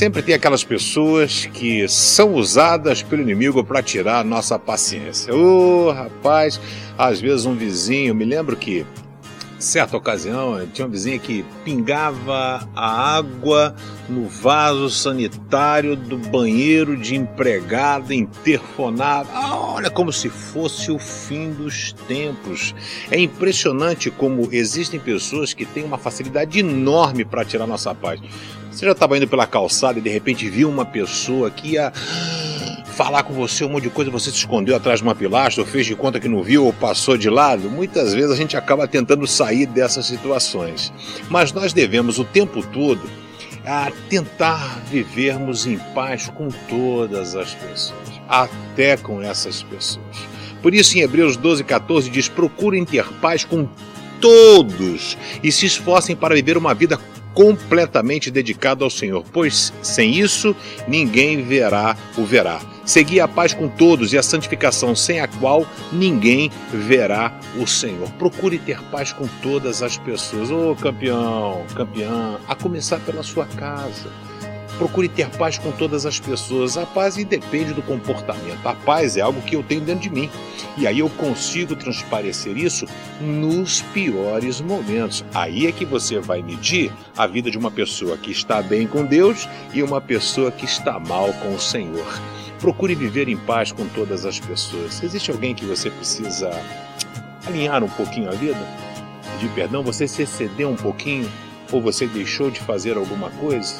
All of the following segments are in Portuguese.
sempre tem aquelas pessoas que são usadas pelo inimigo para tirar a nossa paciência. Ô, oh, rapaz, às vezes um vizinho, me lembro que certa ocasião, tinha uma vizinha que pingava a água no vaso sanitário do banheiro de empregada interfonada. Ah, olha como se fosse o fim dos tempos. É impressionante como existem pessoas que têm uma facilidade enorme para tirar nossa paz. Você já estava indo pela calçada e de repente viu uma pessoa que ia falar com você um monte de coisa, você se escondeu atrás de uma pilastra, ou fez de conta que não viu, ou passou de lado, muitas vezes a gente acaba tentando sair dessas situações. Mas nós devemos o tempo todo a tentar vivermos em paz com todas as pessoas, até com essas pessoas. Por isso, em Hebreus 12, 14 diz: procurem ter paz com todos e se esforcem para viver uma vida completamente dedicada ao Senhor, pois sem isso ninguém verá o verá. Segui a paz com todos e a santificação, sem a qual ninguém verá o Senhor. Procure ter paz com todas as pessoas. Ô oh, campeão, campeã, a começar pela sua casa. Procure ter paz com todas as pessoas. A paz independe do comportamento. A paz é algo que eu tenho dentro de mim. E aí eu consigo transparecer isso nos piores momentos. Aí é que você vai medir a vida de uma pessoa que está bem com Deus e uma pessoa que está mal com o Senhor. Procure viver em paz com todas as pessoas. Existe alguém que você precisa alinhar um pouquinho a vida? Pedir perdão? Você se excedeu um pouquinho? Ou você deixou de fazer alguma coisa?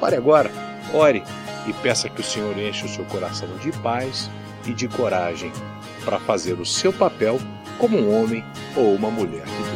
Pare agora, ore e peça que o Senhor enche o seu coração de paz e de coragem para fazer o seu papel como um homem ou uma mulher de